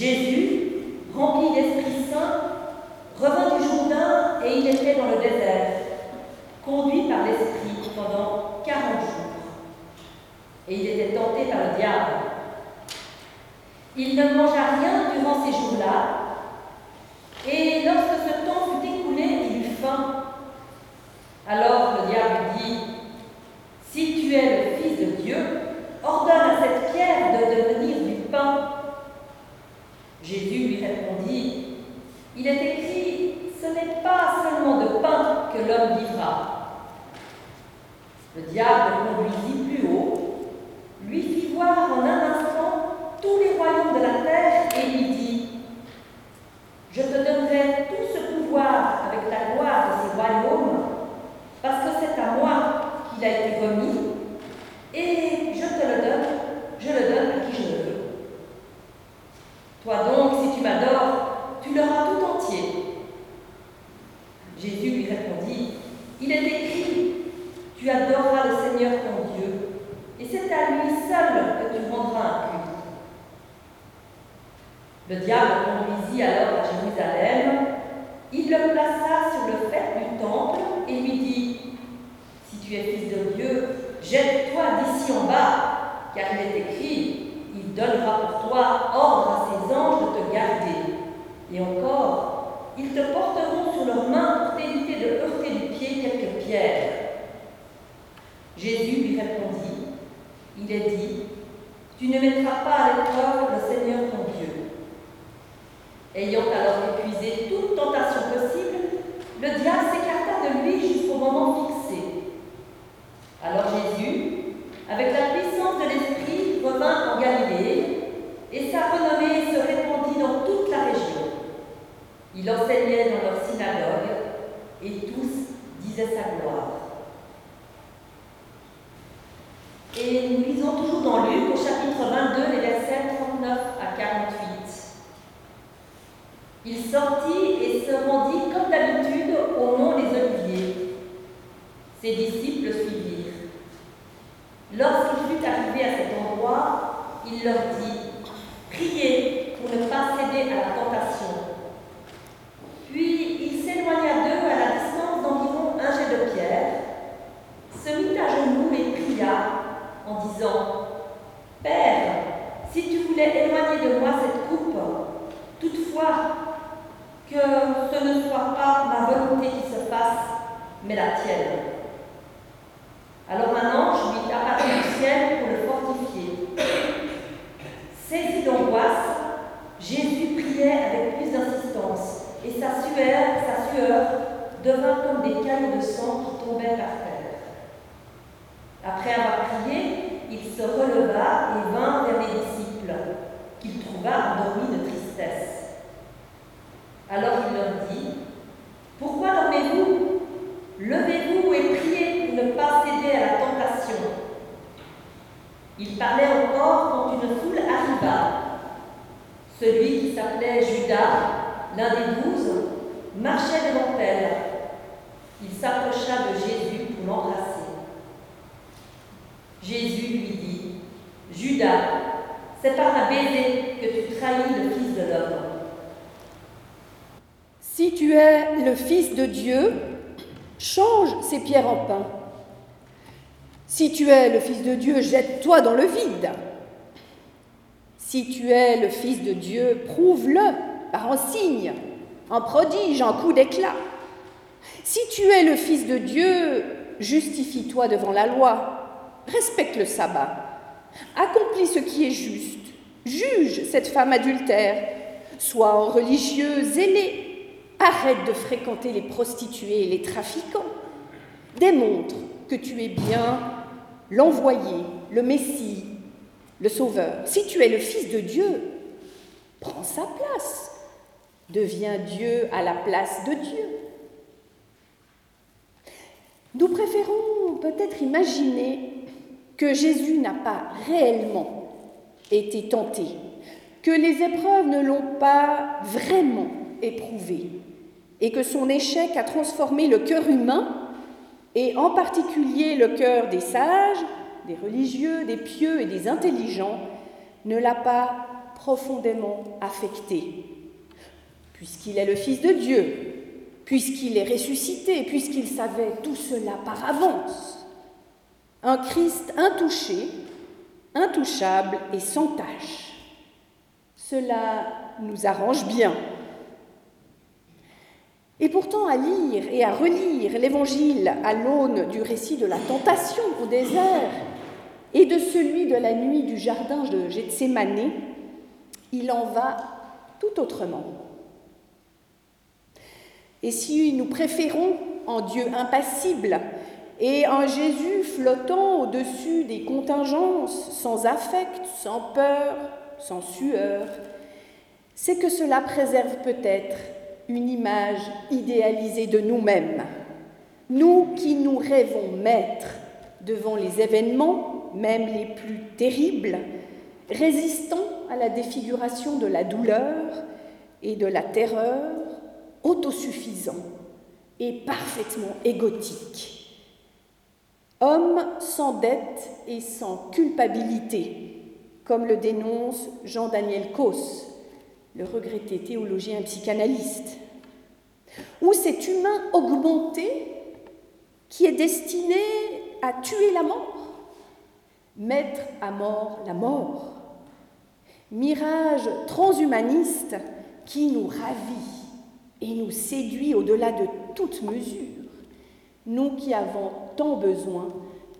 Jésus, rempli d'Esprit Saint, revint du Jourdain et il était dans le désert, conduit par l'Esprit pendant quarante jours. Et il était tenté par le diable. Il ne mangea rien durant ces jours-là, et lorsque ce temps fut écoulé, il eut faim. Alors le diable dit, Si tu es le Fils de Dieu, ordonne à cette pierre de devenir du pain. Jésus lui répondit, Il est écrit, ce n'est pas seulement de pain que l'homme vivra. Le diable conduisit plus haut, lui fit voir en un instant tous les royaumes de la terre et lui dit, Je te donnerai tout ce pouvoir avec la gloire de ces royaumes, parce que c'est à moi qu'il a été remis, et je te le donne, je le donne à qui je le veux. Toi donc, si tu m'adores, tu l'auras tout entier. Jésus lui répondit, Il est écrit, tu adoreras le Seigneur ton Dieu, et c'est à lui seul que tu rendras un culte. Le diable conduisit alors à Jérusalem, il le plaça sur le fait du temple et lui dit, Si tu es fils de Dieu, jette-toi d'ici en bas, car il est écrit, il toi ordre à ses anges de te garder. Et encore, ils te porteront sur leurs mains pour t'éviter de heurter du pied quelques pierres. Jésus lui répondit, il est dit, tu ne mettras pas à l'épreuve le Seigneur ton Dieu. Ayant alors épuisé toute tentation possible, le diable s'écarta de lui jusqu'au moment fixé. Alors Jésus, avec la puissance de l'Esprit, revint en Galilée, et sa renommée se répandit dans toute la région. Il enseignait dans leur synagogue, et tous disaient sa gloire. Et nous lisons toujours dans Luc au chapitre 22, les versets 39 à 48. Il sortit et se rendit comme d'habitude au mont des Oliviers. Ses disciples suivirent. Lorsqu'il fut arrivé à cet endroit, il leur dit Priez pour ne pas céder à la tentation. Puis il s'éloigna d'eux à la distance d'environ un jet de pierre, se mit à genoux et pria en disant Père, si tu voulais éloigner de moi cette coupe, que ce ne soit pas ma volonté qui se fasse, mais la tienne. Alors un ange lui apparut du ciel pour le fortifier. Saisi d'angoisse, Jésus priait avec plus d'insistance, et sa sueur, sa sueur devint comme des cailloux de sang qui tombaient par terre. Après avoir prié, il se releva et vint vers les disciples, qu'il trouva endormis de tristesse. Alors il leur dit, Pourquoi dormez-vous? Levez-vous et priez pour ne pas céder à la tentation. Il parlait encore quand une foule arriva. Celui qui s'appelait Judas, l'un des douze, marchait devant elle. Il s'approcha de Jésus pour l'embrasser. Jésus lui dit, Judas, c'est par un baiser que tu trahis le Fils de l'homme. Es le Fils de Dieu, change ces pierres en pain. Si tu es le Fils de Dieu, jette-toi dans le vide. Si tu es le Fils de Dieu, prouve-le par un signe, en prodige, en coup d'éclat. Si tu es le Fils de Dieu, justifie-toi devant la loi, respecte le sabbat, accomplis ce qui est juste, juge cette femme adultère, sois un religieux zélé, Arrête de fréquenter les prostituées et les trafiquants. Démontre que tu es bien l'envoyé, le Messie, le Sauveur. Si tu es le Fils de Dieu, prends sa place. Deviens Dieu à la place de Dieu. Nous préférons peut-être imaginer que Jésus n'a pas réellement été tenté, que les épreuves ne l'ont pas vraiment éprouvé et que son échec a transformé le cœur humain, et en particulier le cœur des sages, des religieux, des pieux et des intelligents, ne l'a pas profondément affecté, puisqu'il est le Fils de Dieu, puisqu'il est ressuscité, puisqu'il savait tout cela par avance. Un Christ intouché, intouchable et sans tache. Cela nous arrange bien. Et pourtant, à lire et à relire l'Évangile à l'aune du récit de la tentation au désert et de celui de la nuit du jardin de Gethsemane, il en va tout autrement. Et si nous préférons en Dieu impassible et en Jésus flottant au-dessus des contingences, sans affect, sans peur, sans sueur, c'est que cela préserve peut-être une image idéalisée de nous-mêmes, nous qui nous rêvons maîtres devant les événements, même les plus terribles, résistant à la défiguration de la douleur et de la terreur, autosuffisant et parfaitement égotique. Homme sans dette et sans culpabilité, comme le dénonce Jean-Daniel Causse, le regretté théologien psychanalyste, ou cet humain augmenté qui est destiné à tuer la mort, mettre à mort la mort, mirage transhumaniste qui nous ravit et nous séduit au-delà de toute mesure, nous qui avons tant besoin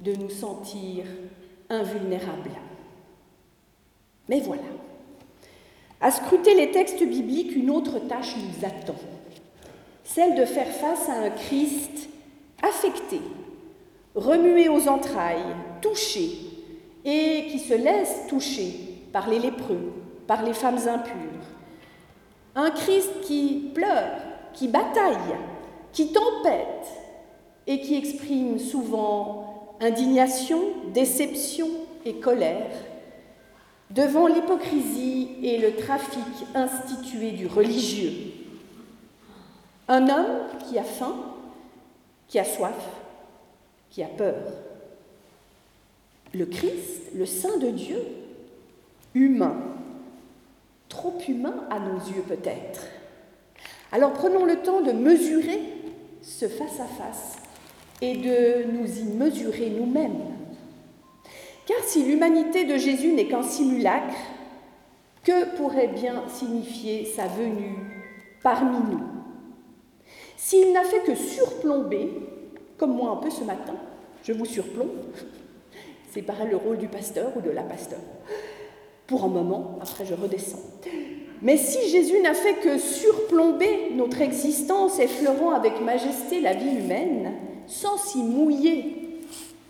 de nous sentir invulnérables. Mais voilà, à scruter les textes bibliques, une autre tâche nous attend, celle de faire face à un Christ affecté, remué aux entrailles, touché, et qui se laisse toucher par les lépreux, par les femmes impures, un Christ qui pleure, qui bataille, qui tempête et qui exprime souvent indignation, déception et colère devant l'hypocrisie et le trafic institué du religieux. Un homme qui a faim, qui a soif, qui a peur. Le Christ, le Saint de Dieu, humain, trop humain à nos yeux peut-être. Alors prenons le temps de mesurer ce face-à-face et de nous y mesurer nous-mêmes. Car si l'humanité de Jésus n'est qu'un simulacre, que pourrait bien signifier sa venue parmi nous? S'il n'a fait que surplomber, comme moi un peu ce matin, je vous surplombe, c'est pareil le rôle du pasteur ou de la pasteur, pour un moment, après je redescends. Mais si Jésus n'a fait que surplomber notre existence, effleurant avec majesté la vie humaine, sans s'y mouiller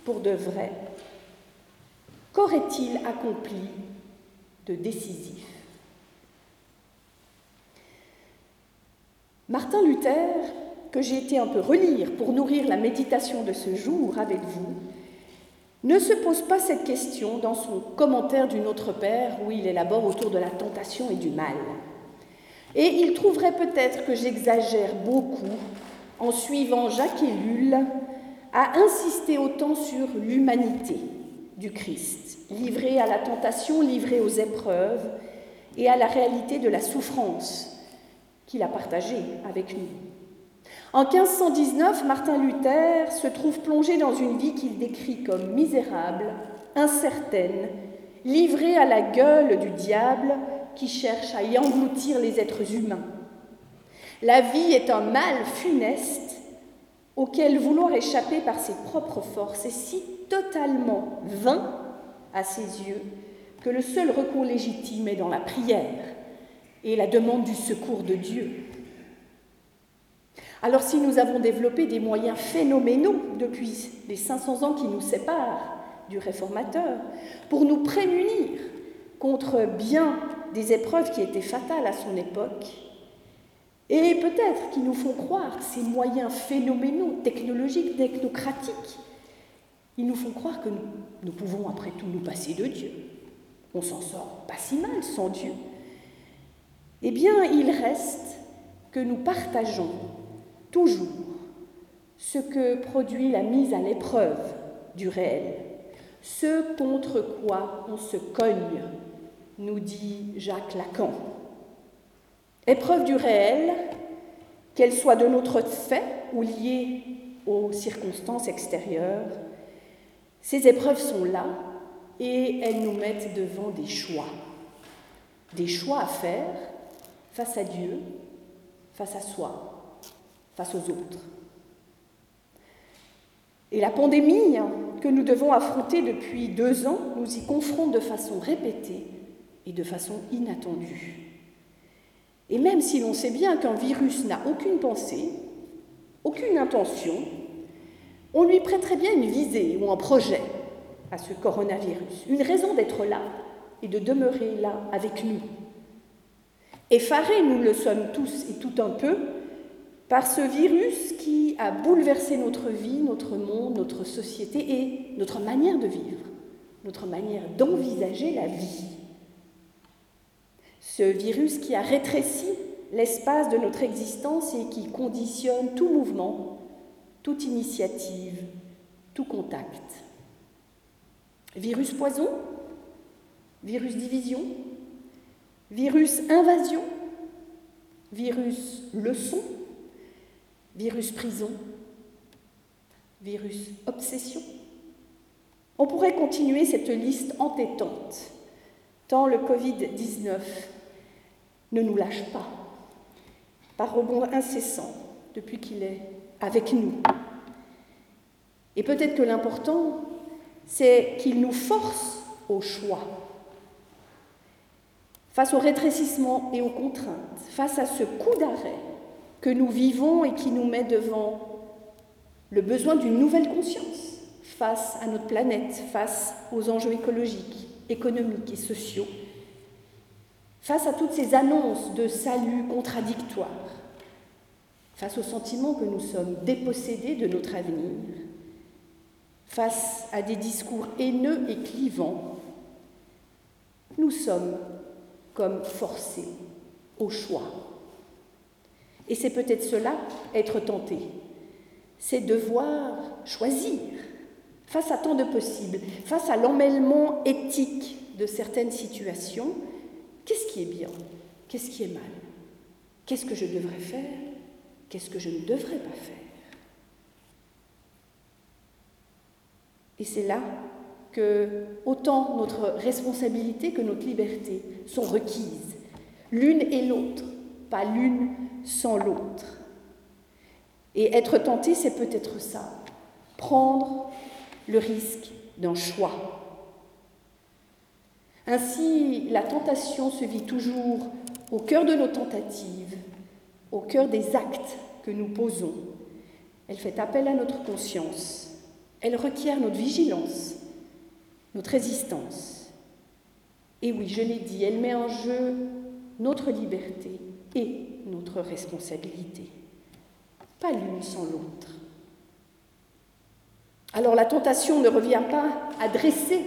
pour de vrai, qu'aurait-il accompli de décisif Martin Luther, que j'ai été un peu relire pour nourrir la méditation de ce jour avec vous, ne se pose pas cette question dans son commentaire du Notre Père où il élabore autour de la tentation et du mal. Et il trouverait peut-être que j'exagère beaucoup en suivant Jacques Ellul à insister autant sur l'humanité du Christ, livré à la tentation, livré aux épreuves et à la réalité de la souffrance qu'il a partagée avec nous. En 1519, Martin Luther se trouve plongé dans une vie qu'il décrit comme misérable, incertaine, livrée à la gueule du diable qui cherche à y engloutir les êtres humains. La vie est un mal funeste auquel vouloir échapper par ses propres forces est si totalement vain à ses yeux que le seul recours légitime est dans la prière et la demande du secours de Dieu. Alors si nous avons développé des moyens phénoménaux depuis les 500 ans qui nous séparent du réformateur, pour nous prémunir contre bien des épreuves qui étaient fatales à son époque, et peut-être qui nous font croire ces moyens phénoménaux, technologiques, technocratiques, ils nous font croire que nous pouvons après tout nous passer de Dieu. On s'en sort pas si mal sans Dieu. Eh bien, il reste que nous partageons toujours ce que produit la mise à l'épreuve du réel, ce contre quoi on se cogne nous dit Jacques Lacan. Épreuve du réel, qu'elle soit de notre fait ou liée aux circonstances extérieures, ces épreuves sont là et elles nous mettent devant des choix. Des choix à faire face à Dieu, face à soi, face aux autres. Et la pandémie que nous devons affronter depuis deux ans nous y confronte de façon répétée et de façon inattendue. Et même si l'on sait bien qu'un virus n'a aucune pensée, aucune intention, on lui prêterait bien une visée ou un projet à ce coronavirus, une raison d'être là et de demeurer là avec nous. Effarés, nous le sommes tous et tout un peu, par ce virus qui a bouleversé notre vie, notre monde, notre société et notre manière de vivre, notre manière d'envisager la vie. Ce virus qui a rétréci l'espace de notre existence et qui conditionne tout mouvement, toute initiative, tout contact. Virus poison, virus division, virus invasion, virus leçon, virus prison, virus obsession? On pourrait continuer cette liste entêtante, tant le Covid-19 ne nous lâche pas, par rebond incessant, depuis qu'il est avec nous. Et peut-être que l'important, c'est qu'il nous force au choix. Face au rétrécissement et aux contraintes, face à ce coup d'arrêt que nous vivons et qui nous met devant le besoin d'une nouvelle conscience face à notre planète, face aux enjeux écologiques, économiques et sociaux, face à toutes ces annonces de salut contradictoires, face au sentiment que nous sommes dépossédés de notre avenir, face à des discours haineux et clivants, nous sommes comme forcés au choix. Et c'est peut-être cela, être tenté, c'est devoir choisir face à tant de possibles, face à l'emmêlement éthique de certaines situations, qu'est-ce qui est bien, qu'est-ce qui est mal, qu'est-ce que je devrais faire, qu'est-ce que je ne devrais pas faire? Et c'est là que autant notre responsabilité que notre liberté sont requises, l'une et l'autre, pas l'une sans l'autre. Et être tenté, c'est peut-être ça, prendre le risque d'un choix. Ainsi, la tentation se vit toujours au cœur de nos tentatives, au cœur des actes que nous posons. Elle fait appel à notre conscience, elle requiert notre vigilance, notre résistance. Et oui, je l'ai dit, elle met en jeu notre liberté et notre responsabilité, pas l'une sans l'autre. Alors la tentation ne revient pas à dresser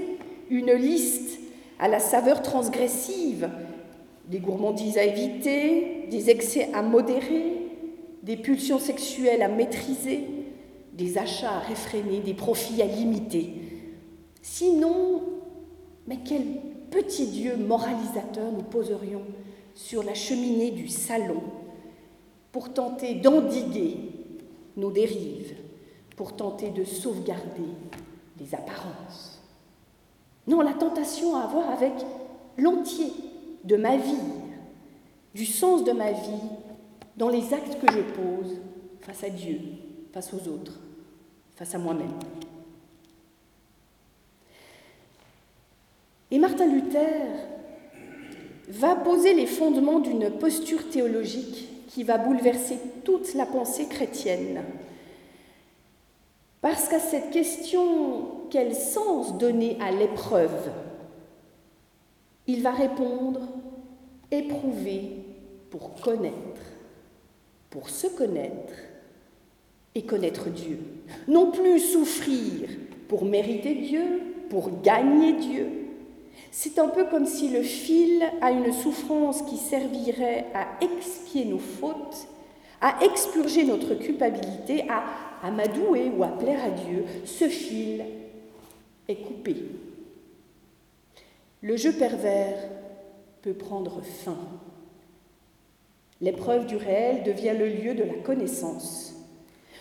une liste à la saveur transgressive, des gourmandises à éviter, des excès à modérer, des pulsions sexuelles à maîtriser, des achats à réfréner, des profits à limiter. Sinon, mais quel petit Dieu moralisateur nous poserions sur la cheminée du salon pour tenter d'endiguer nos dérives, pour tenter de sauvegarder les apparences. Non, la tentation à avoir avec l'entier de ma vie, du sens de ma vie dans les actes que je pose face à Dieu, face aux autres, face à moi-même. Et Martin Luther va poser les fondements d'une posture théologique qui va bouleverser toute la pensée chrétienne. Parce qu'à cette question, quel sens donner à l'épreuve? Il va répondre, éprouver pour connaître, pour se connaître et connaître Dieu. Non plus souffrir pour mériter Dieu, pour gagner Dieu, c'est un peu comme si le fil à une souffrance qui servirait à expier nos fautes, à expurger notre culpabilité, à, à m'adouer ou à plaire à Dieu, ce fil est coupé. Le jeu pervers peut prendre fin. L'épreuve du réel devient le lieu de la connaissance,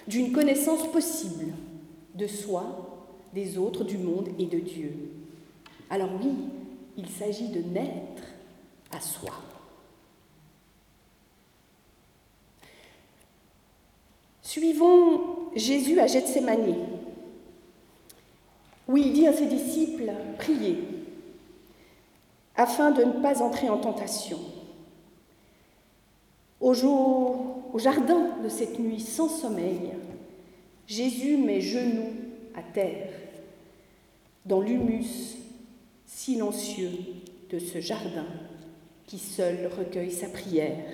d'une connaissance possible de soi, des autres, du monde et de Dieu. Alors oui, il s'agit de naître à soi. Suivons Jésus à Gethsemane, où il dit à ses disciples, priez, afin de ne pas entrer en tentation. Au, jardin de cette nuit sans sommeil, Jésus met genoux à terre, dans l'humus silencieux de ce jardin qui seul recueille sa prière,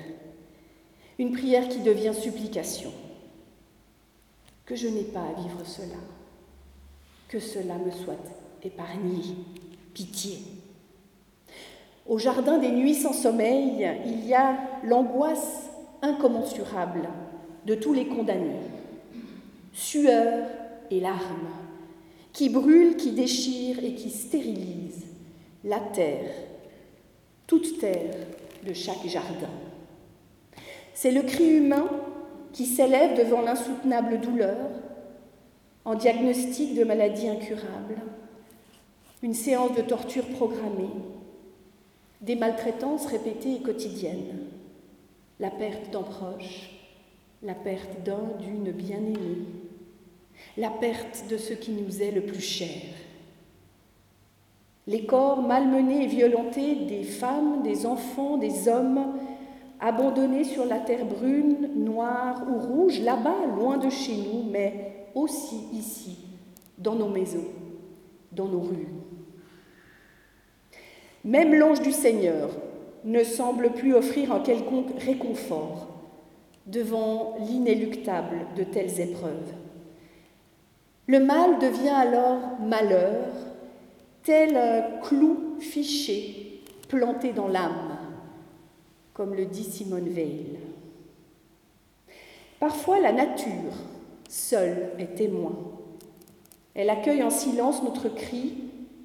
une prière qui devient supplication. Je n'ai pas à vivre cela, que cela me soit épargné, pitié. Au jardin des nuits sans sommeil, il y a l'angoisse incommensurable de tous les condamnés, sueur et larmes, qui brûlent, qui déchirent et qui stérilisent la terre, toute terre de chaque jardin. C'est le cri humain qui s'élève devant l'insoutenable douleur en diagnostic de maladie incurable, une séance de torture programmée, des maltraitances répétées et quotidiennes, la perte d'un proche, la perte d'un, d'une bien-aimée, la perte de ce qui nous est le plus cher. Les corps malmenés et violentés des femmes, des enfants, des hommes, abandonnés sur la terre brune, noire ou rouge, là-bas, loin de chez nous, mais aussi ici, dans nos maisons, dans nos rues. Même l'ange du Seigneur ne semble plus offrir un quelconque réconfort devant l'inéluctable de telles épreuves. Le mal devient alors malheur, tel un clou fiché planté dans l'âme, comme le dit Simone Veil. Parfois la nature, seule, est témoin. Elle accueille en silence notre cri,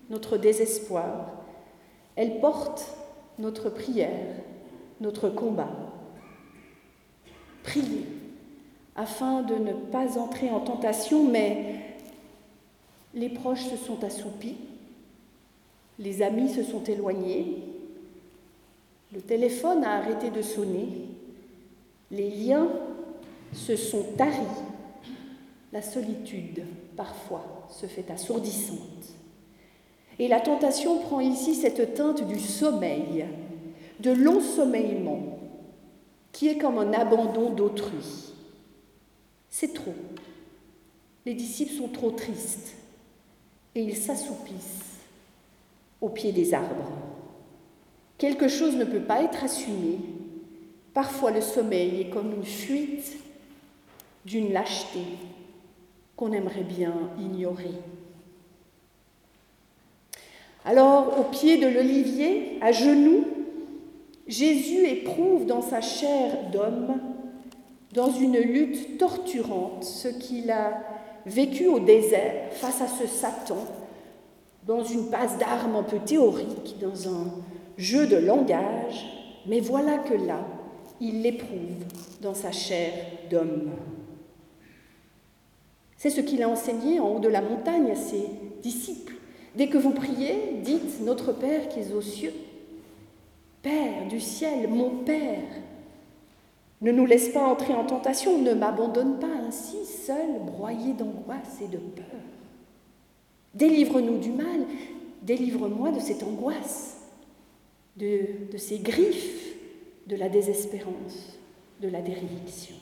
notre désespoir, elle porte notre prière, notre combat. Priez afin de ne pas entrer en tentation, mais les proches se sont assoupis, les amis se sont éloignés, le téléphone a arrêté de sonner, les liens se sont taris, la solitude parfois se fait assourdissante. Et la tentation prend ici cette teinte du sommeil, de l'ensommeillement, qui est comme un abandon d'autrui. C'est trop. Les disciples sont trop tristes et ils s'assoupissent au pied des arbres. Quelque chose ne peut pas être assumé. Parfois le sommeil est comme une fuite d'une lâcheté qu'on aimerait bien ignorer. Alors, au pied de l'olivier, à genoux, Jésus éprouve dans sa chair d'homme, dans une lutte torturante, ce qu'il a vécu au désert face à ce Satan, dans une passe d'armes un peu théorique, dans un jeu de langage, mais voilà que là, il l'éprouve dans sa chair d'homme. C'est ce qu'il a enseigné en haut de la montagne à ses disciples. Dès que vous priez, dites Notre Père qui est aux cieux. Père du ciel, mon Père, ne nous laisse pas entrer en tentation, ne m'abandonne pas ainsi, seul, broyé d'angoisse et de peur. Délivre-nous du mal, délivre-moi de cette angoisse, de, de ces griffes de la désespérance, de la déréliction.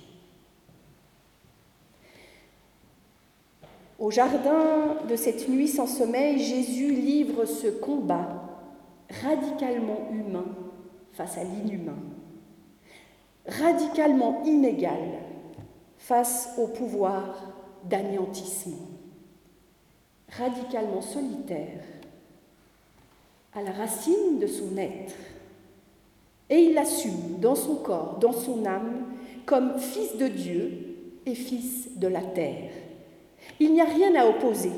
Au jardin de cette nuit sans sommeil, Jésus livre ce combat radicalement humain face à l'inhumain, radicalement inégal face au pouvoir d'anéantissement, radicalement solitaire à la racine de son être. Et il l'assume dans son corps, dans son âme, comme fils de Dieu et fils de la terre. Il n'y a rien à opposer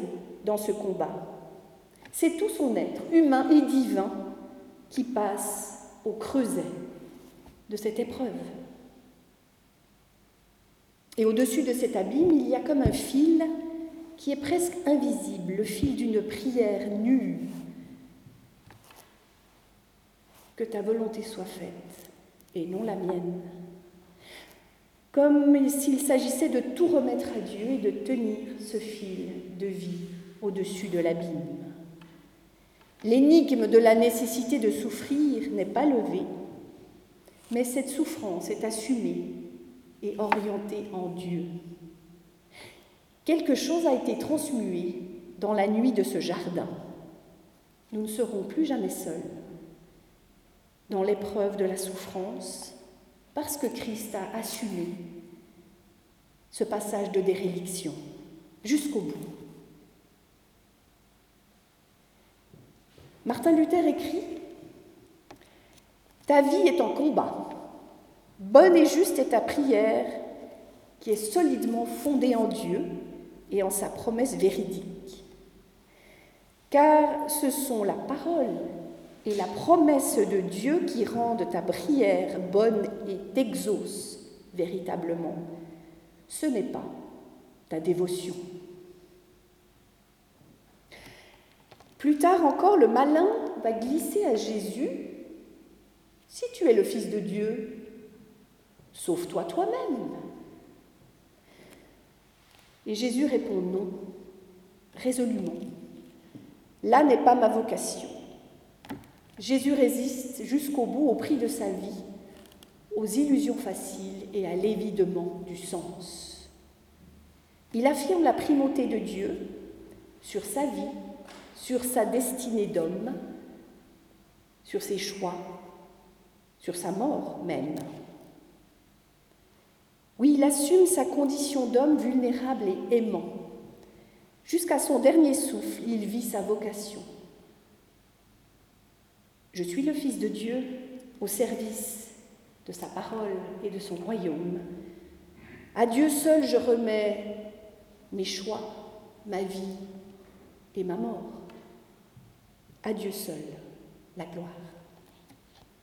dans ce combat. C'est tout son être, humain et divin, qui passe au creuset de cette épreuve. Et au-dessus de cet abîme, il y a comme un fil qui est presque invisible, le fil d'une prière nue. Que ta volonté soit faite et non la mienne. Comme s'il s'agissait de tout remettre à Dieu et de tenir ce fil de vie au-dessus de l'abîme. L'énigme de la nécessité de souffrir n'est pas levée, mais cette souffrance est assumée et orientée en Dieu. Quelque chose a été transmué dans la nuit de ce jardin. Nous ne serons plus jamais seuls dans l'épreuve de la souffrance parce que Christ a assumé ce passage de déréliction jusqu'au bout. Martin Luther écrit Ta vie est en combat. Bonne et juste est ta prière qui est solidement fondée en Dieu et en sa promesse véridique. Car ce sont la parole et la promesse de Dieu qui rendent ta prière bonne et t'exaucent véritablement. Ce n'est pas ta dévotion. Plus tard encore, le malin va glisser à Jésus, si tu es le Fils de Dieu, sauve-toi toi-même. Et Jésus répond non, résolument. Là n'est pas ma vocation. Jésus résiste jusqu'au bout au prix de sa vie, aux illusions faciles et à l'évidement du sens. Il affirme la primauté de Dieu sur sa vie, sur sa destinée d'homme, sur ses choix, sur sa mort même. Oui, il assume sa condition d'homme vulnérable et aimant. Jusqu'à son dernier souffle, il vit sa vocation. Je suis le Fils de Dieu au service de sa parole et de son royaume. À Dieu seul je remets mes choix, ma vie et ma mort. À Dieu seul la gloire.